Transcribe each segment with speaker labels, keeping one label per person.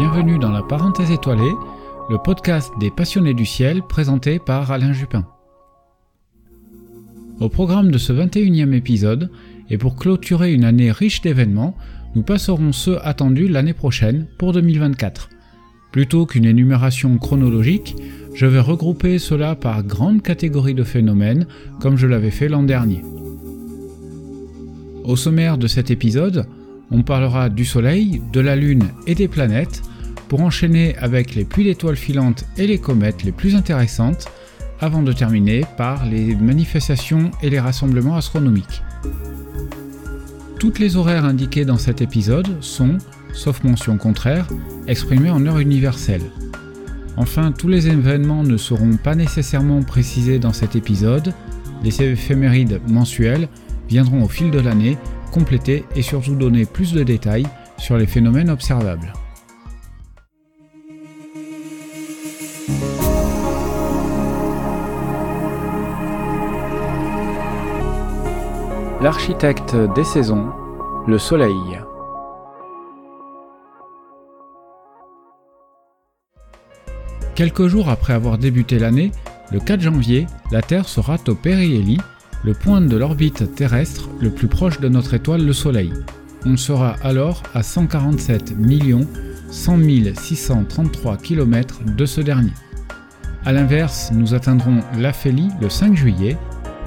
Speaker 1: bienvenue dans la parenthèse étoilée, le podcast des passionnés du ciel présenté par Alain Jupin. Au programme de ce 21e épisode, et pour clôturer une année riche d'événements, nous passerons ceux attendus l'année prochaine pour 2024. Plutôt qu'une énumération chronologique, je vais regrouper cela par grandes catégories de phénomènes comme je l'avais fait l'an dernier. Au sommaire de cet épisode, on parlera du Soleil, de la Lune et des planètes, pour enchaîner avec les pluies d'étoiles filantes et les comètes les plus intéressantes, avant de terminer par les manifestations et les rassemblements astronomiques. Toutes les horaires indiqués dans cet épisode sont, sauf mention contraire, exprimés en heure universelle. Enfin, tous les événements ne seront pas nécessairement précisés dans cet épisode, les éphémérides mensuelles viendront au fil de l'année compléter et surtout donner plus de détails sur les phénomènes observables. L'architecte des saisons, le Soleil. Quelques jours après avoir débuté l'année, le 4 janvier, la Terre sera au périhélie, le point de l'orbite terrestre le plus proche de notre étoile le Soleil. On sera alors à 147 100 633 km de ce dernier. A l'inverse, nous atteindrons l'aphélie le 5 juillet.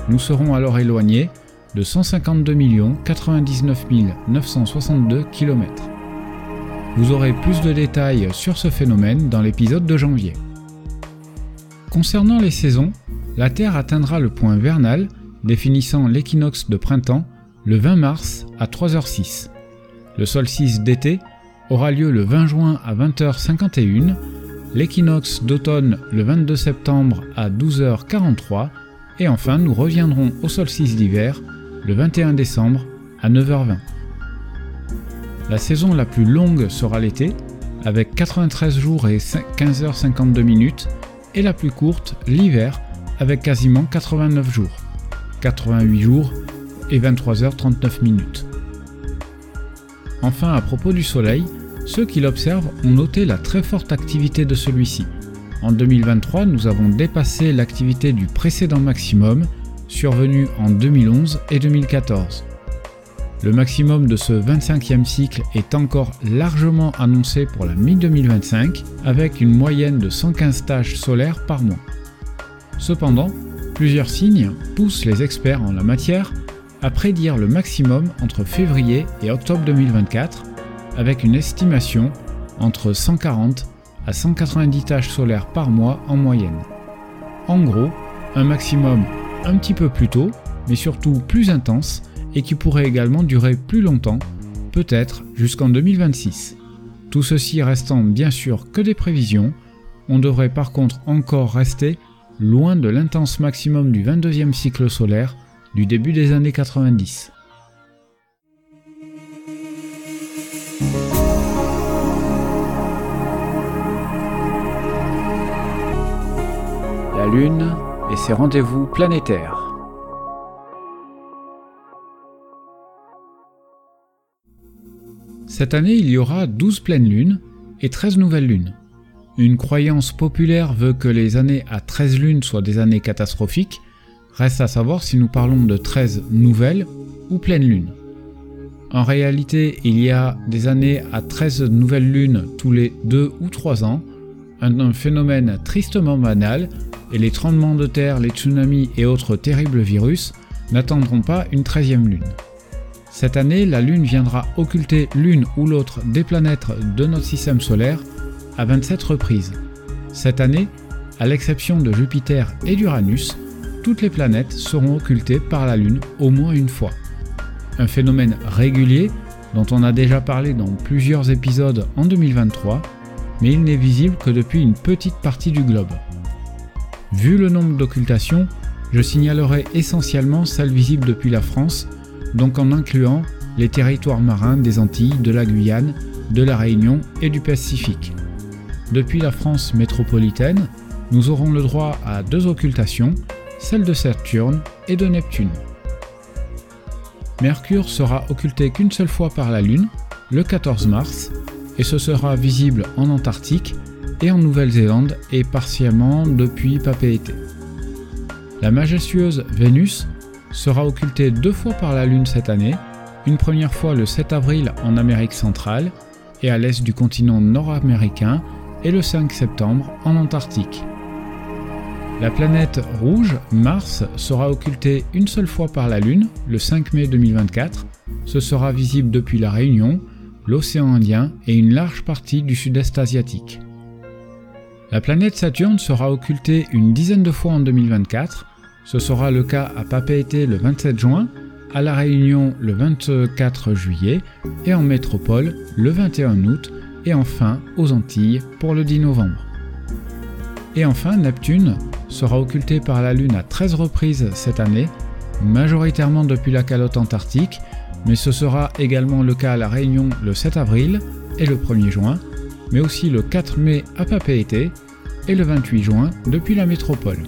Speaker 1: Nous serons alors éloignés de 152 99 962 km. Vous aurez plus de détails sur ce phénomène dans l'épisode de janvier. Concernant les saisons, la Terre atteindra le point vernal définissant l'équinoxe de printemps le 20 mars à 3h06. Le solstice d'été aura lieu le 20 juin à 20h51, l'équinoxe d'automne le 22 septembre à 12h43 et enfin nous reviendrons au solstice d'hiver le 21 décembre à 9h20. La saison la plus longue sera l'été, avec 93 jours et 15h52 minutes, et la plus courte l'hiver, avec quasiment 89 jours, 88 jours et 23h39 minutes. Enfin, à propos du Soleil, ceux qui l'observent ont noté la très forte activité de celui-ci. En 2023, nous avons dépassé l'activité du précédent maximum survenu en 2011 et 2014. Le maximum de ce 25e cycle est encore largement annoncé pour la mi-2025 avec une moyenne de 115 tâches solaires par mois. Cependant, plusieurs signes poussent les experts en la matière à prédire le maximum entre février et octobre 2024 avec une estimation entre 140 à 190 tâches solaires par mois en moyenne. En gros, un maximum un petit peu plus tôt, mais surtout plus intense et qui pourrait également durer plus longtemps, peut-être jusqu'en 2026. Tout ceci restant bien sûr que des prévisions, on devrait par contre encore rester loin de l'intense maximum du 22e cycle solaire du début des années 90. La Lune et ses rendez-vous planétaires. Cette année, il y aura 12 pleines lunes et 13 nouvelles lunes. Une croyance populaire veut que les années à 13 lunes soient des années catastrophiques. Reste à savoir si nous parlons de 13 nouvelles ou pleines lunes. En réalité, il y a des années à 13 nouvelles lunes tous les 2 ou 3 ans, un phénomène tristement banal et les tremblements de terre, les tsunamis et autres terribles virus n'attendront pas une 13e lune. Cette année, la Lune viendra occulter l'une ou l'autre des planètes de notre système solaire à 27 reprises. Cette année, à l'exception de Jupiter et d'Uranus, toutes les planètes seront occultées par la Lune au moins une fois. Un phénomène régulier dont on a déjà parlé dans plusieurs épisodes en 2023, mais il n'est visible que depuis une petite partie du globe. Vu le nombre d'occultations, je signalerai essentiellement celles visibles depuis la France, donc en incluant les territoires marins des Antilles, de la Guyane, de la Réunion et du Pacifique. Depuis la France métropolitaine, nous aurons le droit à deux occultations, celle de Saturne et de Neptune. Mercure sera occulté qu'une seule fois par la Lune, le 14 mars, et ce sera visible en Antarctique et en Nouvelle-Zélande et partiellement depuis Papeete. La majestueuse Vénus sera occultée deux fois par la Lune cette année, une première fois le 7 avril en Amérique centrale et à l'est du continent nord-américain et le 5 septembre en Antarctique. La planète rouge, Mars, sera occultée une seule fois par la Lune, le 5 mai 2024. Ce sera visible depuis la Réunion, l'océan Indien et une large partie du sud-est asiatique. La planète Saturne sera occultée une dizaine de fois en 2024. Ce sera le cas à Papeete le 27 juin, à La Réunion le 24 juillet et en métropole le 21 août et enfin aux Antilles pour le 10 novembre. Et enfin, Neptune sera occulté par la Lune à 13 reprises cette année, majoritairement depuis la calotte antarctique, mais ce sera également le cas à La Réunion le 7 avril et le 1er juin, mais aussi le 4 mai à Papeete et le 28 juin depuis la métropole.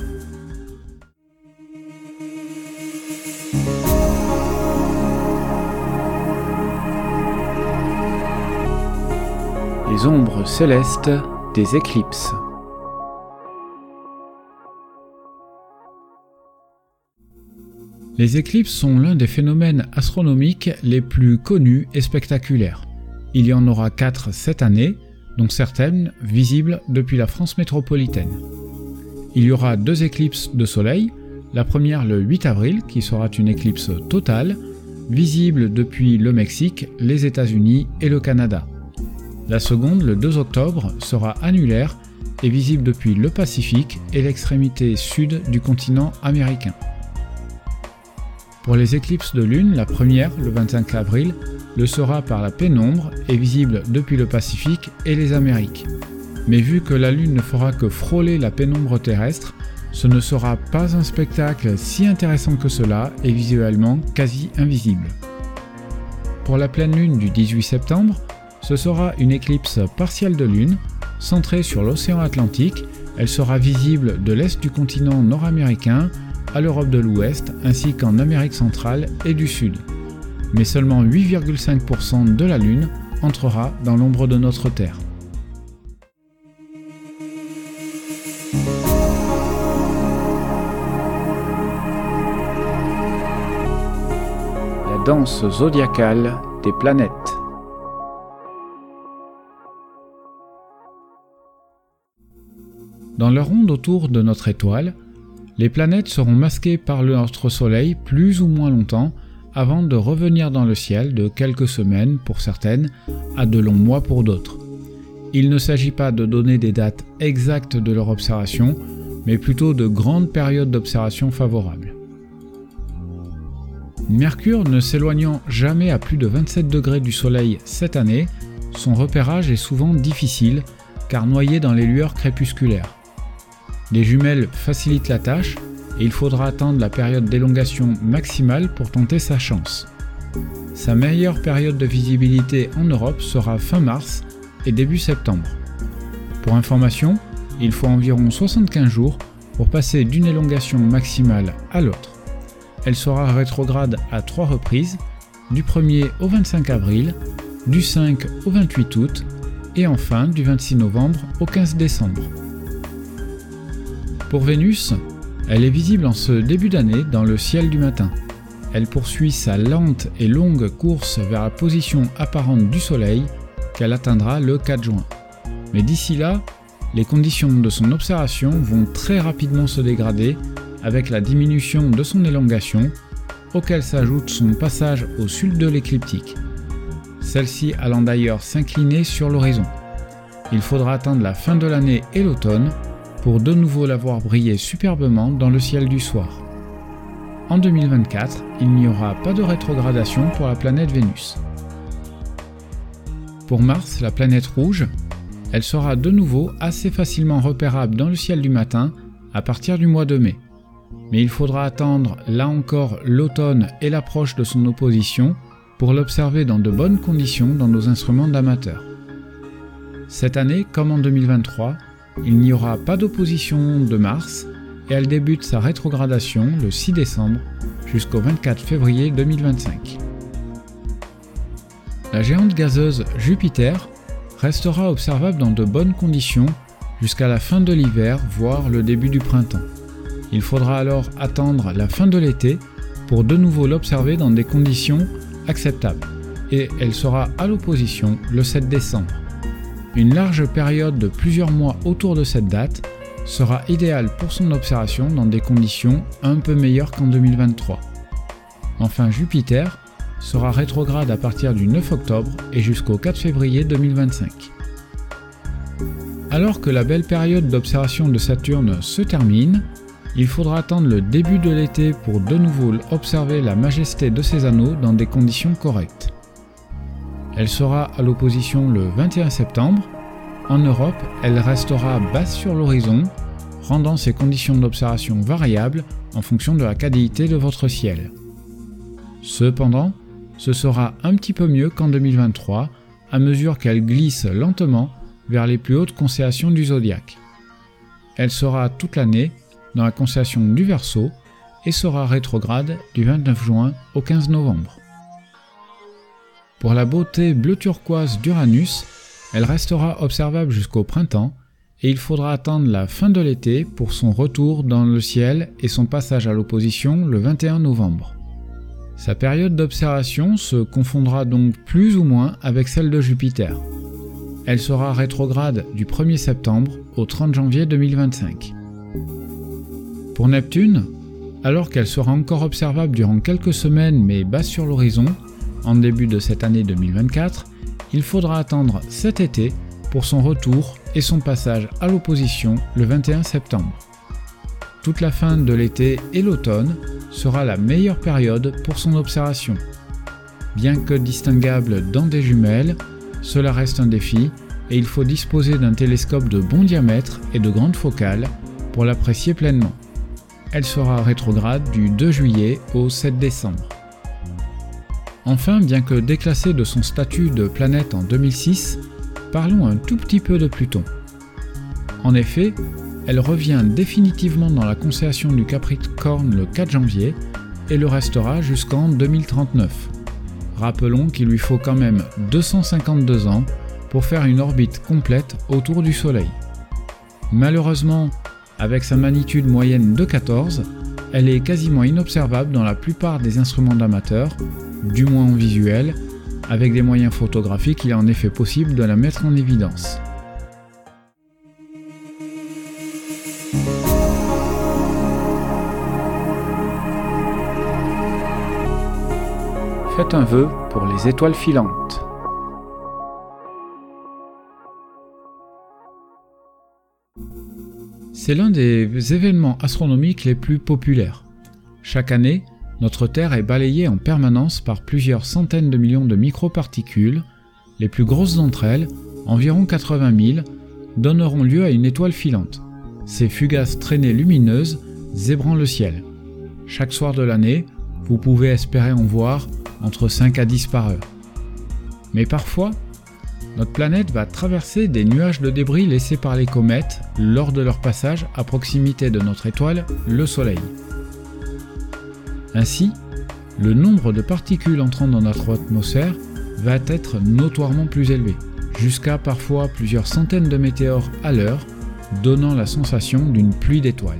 Speaker 1: Les ombres célestes des éclipses. Les éclipses sont l'un des phénomènes astronomiques les plus connus et spectaculaires. Il y en aura quatre cette année, dont certaines visibles depuis la France métropolitaine. Il y aura deux éclipses de soleil, la première le 8 avril qui sera une éclipse totale, visible depuis le Mexique, les États-Unis et le Canada. La seconde, le 2 octobre, sera annulaire et visible depuis le Pacifique et l'extrémité sud du continent américain. Pour les éclipses de lune, la première, le 25 avril, le sera par la pénombre et visible depuis le Pacifique et les Amériques. Mais vu que la lune ne fera que frôler la pénombre terrestre, ce ne sera pas un spectacle si intéressant que cela et visuellement quasi invisible. Pour la pleine lune du 18 septembre, ce sera une éclipse partielle de lune, centrée sur l'océan Atlantique. Elle sera visible de l'est du continent nord-américain à l'Europe de l'Ouest ainsi qu'en Amérique centrale et du Sud. Mais seulement 8,5% de la Lune entrera dans l'ombre de notre Terre. La danse zodiacale des planètes. Dans leur ronde autour de notre étoile, les planètes seront masquées par notre Soleil plus ou moins longtemps avant de revenir dans le ciel de quelques semaines pour certaines à de longs mois pour d'autres. Il ne s'agit pas de donner des dates exactes de leur observation, mais plutôt de grandes périodes d'observation favorables. Mercure ne s'éloignant jamais à plus de 27 degrés du Soleil cette année, son repérage est souvent difficile car noyé dans les lueurs crépusculaires. Les jumelles facilitent la tâche et il faudra attendre la période d'élongation maximale pour tenter sa chance. Sa meilleure période de visibilité en Europe sera fin mars et début septembre. Pour information, il faut environ 75 jours pour passer d'une élongation maximale à l'autre. Elle sera rétrograde à trois reprises, du 1er au 25 avril, du 5 au 28 août et enfin du 26 novembre au 15 décembre. Pour Vénus, elle est visible en ce début d'année dans le ciel du matin. Elle poursuit sa lente et longue course vers la position apparente du Soleil qu'elle atteindra le 4 juin. Mais d'ici là, les conditions de son observation vont très rapidement se dégrader avec la diminution de son élongation, auquel s'ajoute son passage au sud de l'écliptique. Celle-ci allant d'ailleurs s'incliner sur l'horizon. Il faudra attendre la fin de l'année et l'automne pour de nouveau la voir briller superbement dans le ciel du soir. En 2024, il n'y aura pas de rétrogradation pour la planète Vénus. Pour Mars, la planète rouge, elle sera de nouveau assez facilement repérable dans le ciel du matin à partir du mois de mai. Mais il faudra attendre là encore l'automne et l'approche de son opposition pour l'observer dans de bonnes conditions dans nos instruments d'amateurs. Cette année, comme en 2023, il n'y aura pas d'opposition de Mars et elle débute sa rétrogradation le 6 décembre jusqu'au 24 février 2025. La géante gazeuse Jupiter restera observable dans de bonnes conditions jusqu'à la fin de l'hiver, voire le début du printemps. Il faudra alors attendre la fin de l'été pour de nouveau l'observer dans des conditions acceptables. Et elle sera à l'opposition le 7 décembre. Une large période de plusieurs mois autour de cette date sera idéale pour son observation dans des conditions un peu meilleures qu'en 2023. Enfin, Jupiter sera rétrograde à partir du 9 octobre et jusqu'au 4 février 2025. Alors que la belle période d'observation de Saturne se termine, il faudra attendre le début de l'été pour de nouveau observer la majesté de ses anneaux dans des conditions correctes. Elle sera à l'opposition le 21 septembre. En Europe, elle restera basse sur l'horizon, rendant ses conditions d'observation variables en fonction de la qualité de votre ciel. Cependant, ce sera un petit peu mieux qu'en 2023 à mesure qu'elle glisse lentement vers les plus hautes constellations du zodiaque. Elle sera toute l'année dans la constellation du Verseau et sera rétrograde du 29 juin au 15 novembre. Pour la beauté bleu turquoise d'Uranus, elle restera observable jusqu'au printemps et il faudra attendre la fin de l'été pour son retour dans le ciel et son passage à l'opposition le 21 novembre. Sa période d'observation se confondra donc plus ou moins avec celle de Jupiter. Elle sera rétrograde du 1er septembre au 30 janvier 2025. Pour Neptune, alors qu'elle sera encore observable durant quelques semaines mais basse sur l'horizon, en début de cette année 2024, il faudra attendre cet été pour son retour et son passage à l'opposition le 21 septembre. Toute la fin de l'été et l'automne sera la meilleure période pour son observation. Bien que distinguable dans des jumelles, cela reste un défi et il faut disposer d'un télescope de bon diamètre et de grande focale pour l'apprécier pleinement elle sera rétrograde du 2 juillet au 7 décembre. Enfin, bien que déclassée de son statut de planète en 2006, parlons un tout petit peu de Pluton. En effet, elle revient définitivement dans la constellation du Capricorne le 4 janvier et le restera jusqu'en 2039. Rappelons qu'il lui faut quand même 252 ans pour faire une orbite complète autour du Soleil. Malheureusement, avec sa magnitude moyenne de 14, elle est quasiment inobservable dans la plupart des instruments d'amateurs, du moins en visuel. Avec des moyens photographiques, il est en effet possible de la mettre en évidence. Faites un vœu pour les étoiles filantes. C'est l'un des événements astronomiques les plus populaires. Chaque année, notre Terre est balayée en permanence par plusieurs centaines de millions de microparticules. Les plus grosses d'entre elles, environ 80 000, donneront lieu à une étoile filante. Ces fugaces traînées lumineuses zébrant le ciel. Chaque soir de l'année, vous pouvez espérer en voir entre 5 à 10 par heure. Mais parfois, notre planète va traverser des nuages de débris laissés par les comètes lors de leur passage à proximité de notre étoile, le Soleil. Ainsi, le nombre de particules entrant dans notre atmosphère va être notoirement plus élevé, jusqu'à parfois plusieurs centaines de météores à l'heure, donnant la sensation d'une pluie d'étoiles.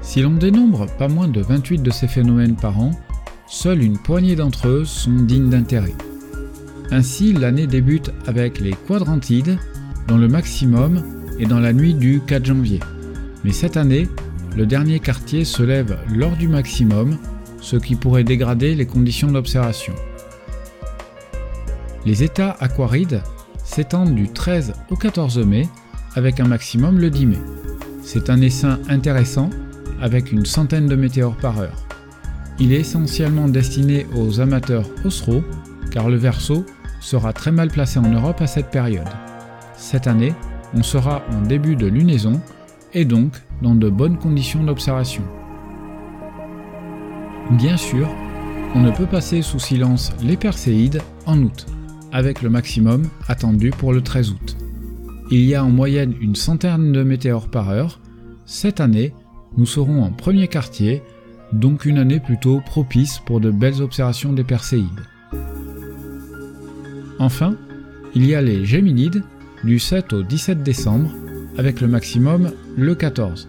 Speaker 1: Si l'on dénombre pas moins de 28 de ces phénomènes par an, seule une poignée d'entre eux sont dignes d'intérêt. Ainsi, l'année débute avec les quadrantides, dont le maximum est dans la nuit du 4 janvier. Mais cette année, le dernier quartier se lève lors du maximum, ce qui pourrait dégrader les conditions d'observation. Les états aquarides s'étendent du 13 au 14 mai, avec un maximum le 10 mai. C'est un essaim intéressant, avec une centaine de météores par heure. Il est essentiellement destiné aux amateurs ostro, car le verso sera très mal placé en Europe à cette période. Cette année, on sera en début de lunaison et donc dans de bonnes conditions d'observation. Bien sûr, on ne peut passer sous silence les Perséides en août, avec le maximum attendu pour le 13 août. Il y a en moyenne une centaine de météores par heure. Cette année, nous serons en premier quartier, donc une année plutôt propice pour de belles observations des Perséides. Enfin, Il y a les Géminides du 7 au 17 décembre avec le maximum le 14,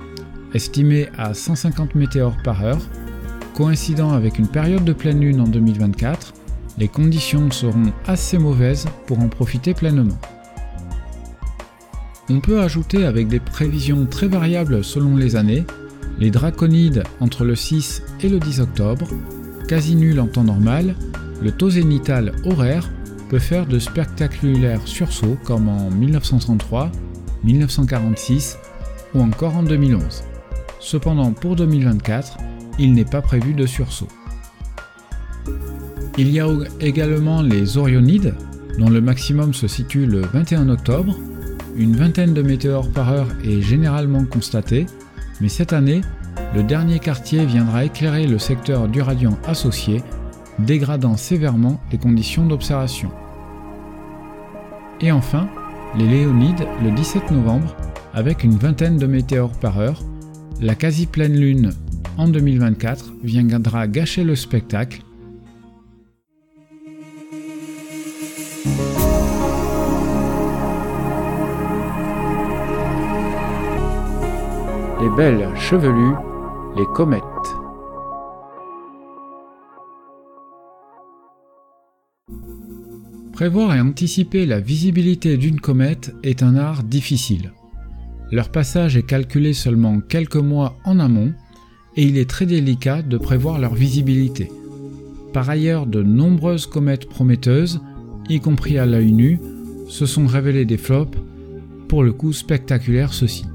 Speaker 1: estimé à 150 météores par heure, coïncidant avec une période de pleine lune en 2024, les conditions seront assez mauvaises pour en profiter pleinement. On peut ajouter avec des prévisions très variables selon les années, les draconides entre le 6 et le 10 octobre, quasi nul en temps normal, le taux zénital horaire peut faire de spectaculaires sursauts comme en 1933, 1946 encore en 2011. Cependant, pour 2024, il n'est pas prévu de sursaut. Il y a également les Orionides, dont le maximum se situe le 21 octobre. Une vingtaine de météores par heure est généralement constatée, mais cette année, le dernier quartier viendra éclairer le secteur du radiant associé, dégradant sévèrement les conditions d'observation. Et enfin, les Léonides le 17 novembre, avec une vingtaine de météores par heure, la quasi-pleine lune en 2024 viendra gâcher le spectacle. Les belles chevelues, les comètes. Prévoir et anticiper la visibilité d'une comète est un art difficile. Leur passage est calculé seulement quelques mois en amont et il est très délicat de prévoir leur visibilité. Par ailleurs, de nombreuses comètes prometteuses, y compris à l'œil nu, se sont révélées des flops, pour le coup spectaculaires ceux-ci.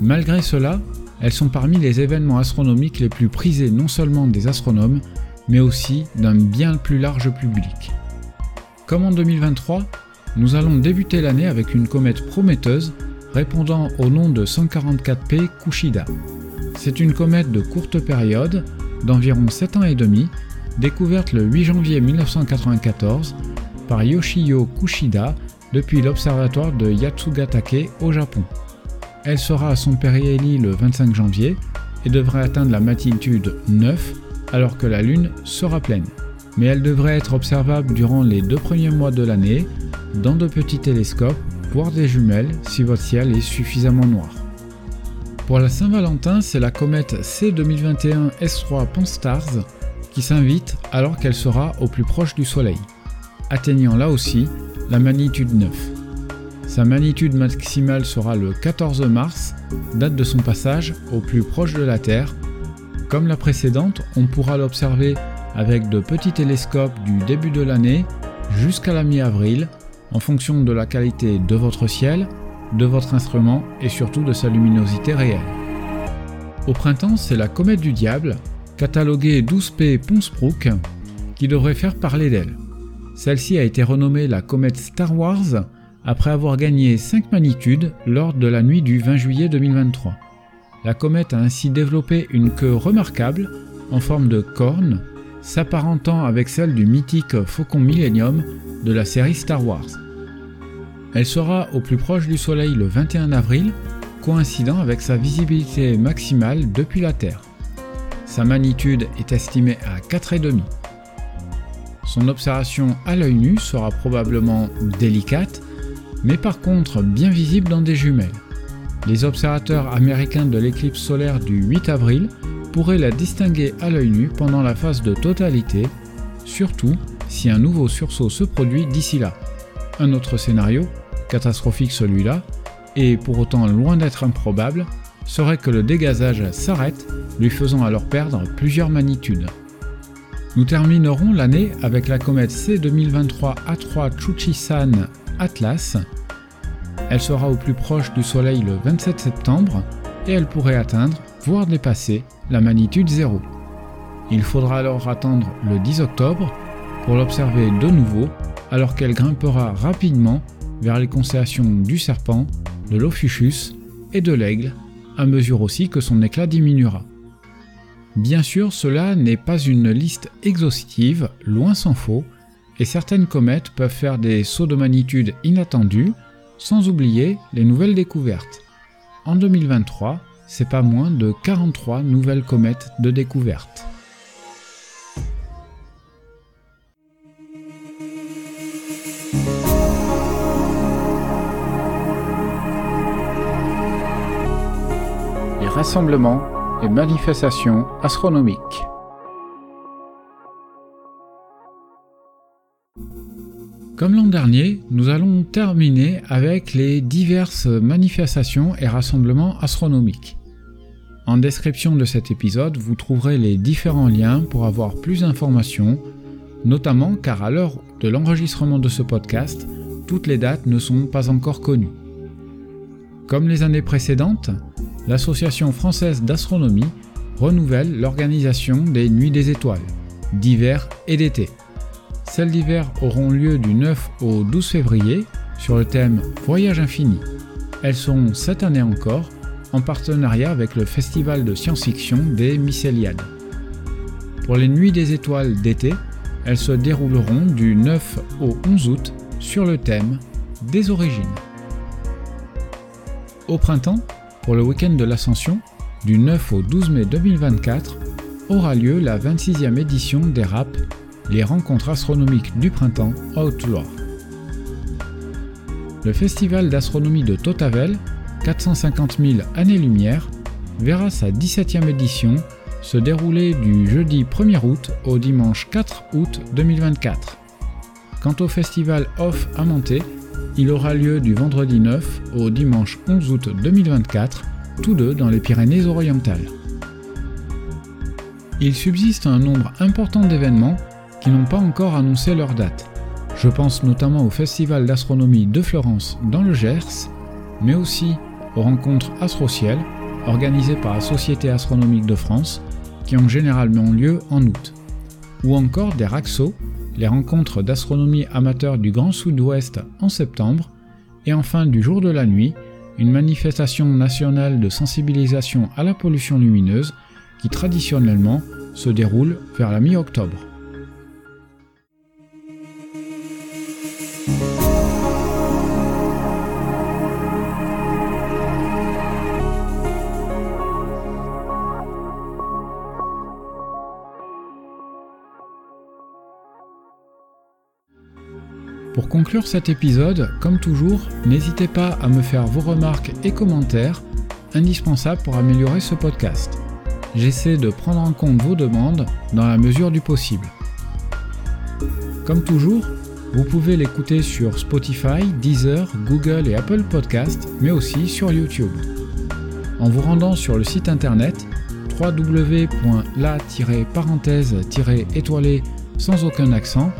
Speaker 1: Malgré cela, elles sont parmi les événements astronomiques les plus prisés non seulement des astronomes, mais aussi d'un bien plus large public. Comme en 2023, nous allons débuter l'année avec une comète prometteuse répondant au nom de 144P Kushida. C'est une comète de courte période, d'environ 7 ans et demi, découverte le 8 janvier 1994 par Yoshio Kushida depuis l'observatoire de Yatsugatake au Japon. Elle sera à son périhélie le 25 janvier et devrait atteindre la magnitude 9 alors que la Lune sera pleine. Mais elle devrait être observable durant les deux premiers mois de l'année dans de petits télescopes, voire des jumelles si votre ciel est suffisamment noir. Pour la Saint-Valentin, c'est la comète C 2021 S3 Pont-Stars qui s'invite alors qu'elle sera au plus proche du Soleil, atteignant là aussi la magnitude 9. Sa magnitude maximale sera le 14 mars, date de son passage au plus proche de la Terre. Comme la précédente, on pourra l'observer avec de petits télescopes du début de l'année jusqu'à la mi-avril en fonction de la qualité de votre ciel de votre instrument et surtout de sa luminosité réelle. Au printemps, c'est la comète du diable, cataloguée 12P Ponsbrook, qui devrait faire parler d'elle. Celle-ci a été renommée la comète Star Wars après avoir gagné 5 magnitudes lors de la nuit du 20 juillet 2023. La comète a ainsi développé une queue remarquable en forme de corne, s'apparentant avec celle du mythique Faucon Millennium de la série Star Wars. Elle sera au plus proche du Soleil le 21 avril, coïncidant avec sa visibilité maximale depuis la Terre. Sa magnitude est estimée à 4,5. Son observation à l'œil nu sera probablement délicate, mais par contre bien visible dans des jumelles. Les observateurs américains de l'éclipse solaire du 8 avril pourraient la distinguer à l'œil nu pendant la phase de totalité, surtout si un nouveau sursaut se produit d'ici là. Un autre scénario, catastrophique celui-là, et pour autant loin d'être improbable, serait que le dégazage s'arrête, lui faisant alors perdre plusieurs magnitudes. Nous terminerons l'année avec la comète C 2023 A3 Chuchisan Atlas. Elle sera au plus proche du Soleil le 27 septembre et elle pourrait atteindre, voire dépasser, la magnitude 0. Il faudra alors attendre le 10 octobre pour l'observer de nouveau alors qu'elle grimpera rapidement vers les constellations du serpent, de l'ophiuchus et de l'aigle, à mesure aussi que son éclat diminuera. Bien sûr, cela n'est pas une liste exhaustive, loin s'en faut, et certaines comètes peuvent faire des sauts de magnitude inattendus, sans oublier les nouvelles découvertes. En 2023, c'est pas moins de 43 nouvelles comètes de découverte. Les rassemblements et manifestations astronomiques. Comme l'an dernier, nous allons terminer avec les diverses manifestations et rassemblements astronomiques. En description de cet épisode, vous trouverez les différents liens pour avoir plus d'informations, notamment car à l'heure de l'enregistrement de ce podcast, toutes les dates ne sont pas encore connues. Comme les années précédentes, l'Association française d'astronomie renouvelle l'organisation des Nuits des étoiles, d'hiver et d'été. Celles d'hiver auront lieu du 9 au 12 février sur le thème Voyage infini. Elles seront cette année encore en partenariat avec le Festival de science-fiction des Mycéliades. Pour les Nuits des étoiles d'été, elles se dérouleront du 9 au 11 août sur le thème des origines. Au printemps, pour le week-end de l'Ascension, du 9 au 12 mai 2024, aura lieu la 26e édition des RAP les rencontres astronomiques du printemps à Haute-Loire. Le festival d'astronomie de Totavel, 450 000 années-lumière, verra sa 17e édition se dérouler du jeudi 1er août au dimanche 4 août 2024. Quant au festival Off à Monté, il aura lieu du vendredi 9 au dimanche 11 août 2024, tous deux dans les Pyrénées-Orientales. Il subsiste un nombre important d'événements qui n'ont pas encore annoncé leur date. Je pense notamment au Festival d'astronomie de Florence dans le Gers, mais aussi aux rencontres Astrociel organisées par la Société astronomique de France, qui ont généralement lieu en août, ou encore des RAXO, les rencontres d'astronomie amateur du Grand Sud-Ouest en septembre, et enfin du jour de la nuit, une manifestation nationale de sensibilisation à la pollution lumineuse qui traditionnellement se déroule vers la mi-octobre. Pour conclure cet épisode, comme toujours, n'hésitez pas à me faire vos remarques et commentaires, indispensables pour améliorer ce podcast. J'essaie de prendre en compte vos demandes dans la mesure du possible. Comme toujours, vous pouvez l'écouter sur Spotify, Deezer, Google et Apple Podcasts, mais aussi sur YouTube. En vous rendant sur le site internet www.la-parenthèse-étoilé sans aucun accent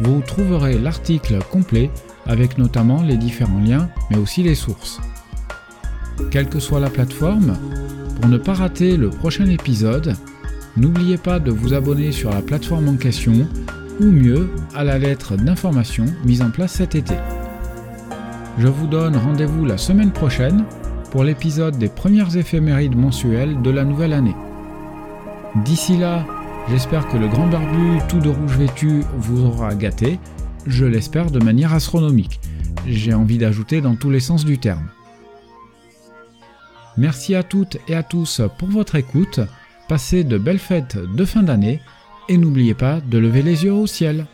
Speaker 1: vous trouverez l'article complet avec notamment les différents liens mais aussi les sources. Quelle que soit la plateforme, pour ne pas rater le prochain épisode, n'oubliez pas de vous abonner sur la plateforme en question ou mieux à la lettre d'information mise en place cet été. Je vous donne rendez-vous la semaine prochaine pour l'épisode des premières éphémérides mensuelles de la nouvelle année. D'ici là, J'espère que le grand barbu tout de rouge vêtu vous aura gâté, je l'espère de manière astronomique. J'ai envie d'ajouter dans tous les sens du terme. Merci à toutes et à tous pour votre écoute, passez de belles fêtes de fin d'année et n'oubliez pas de lever les yeux au ciel.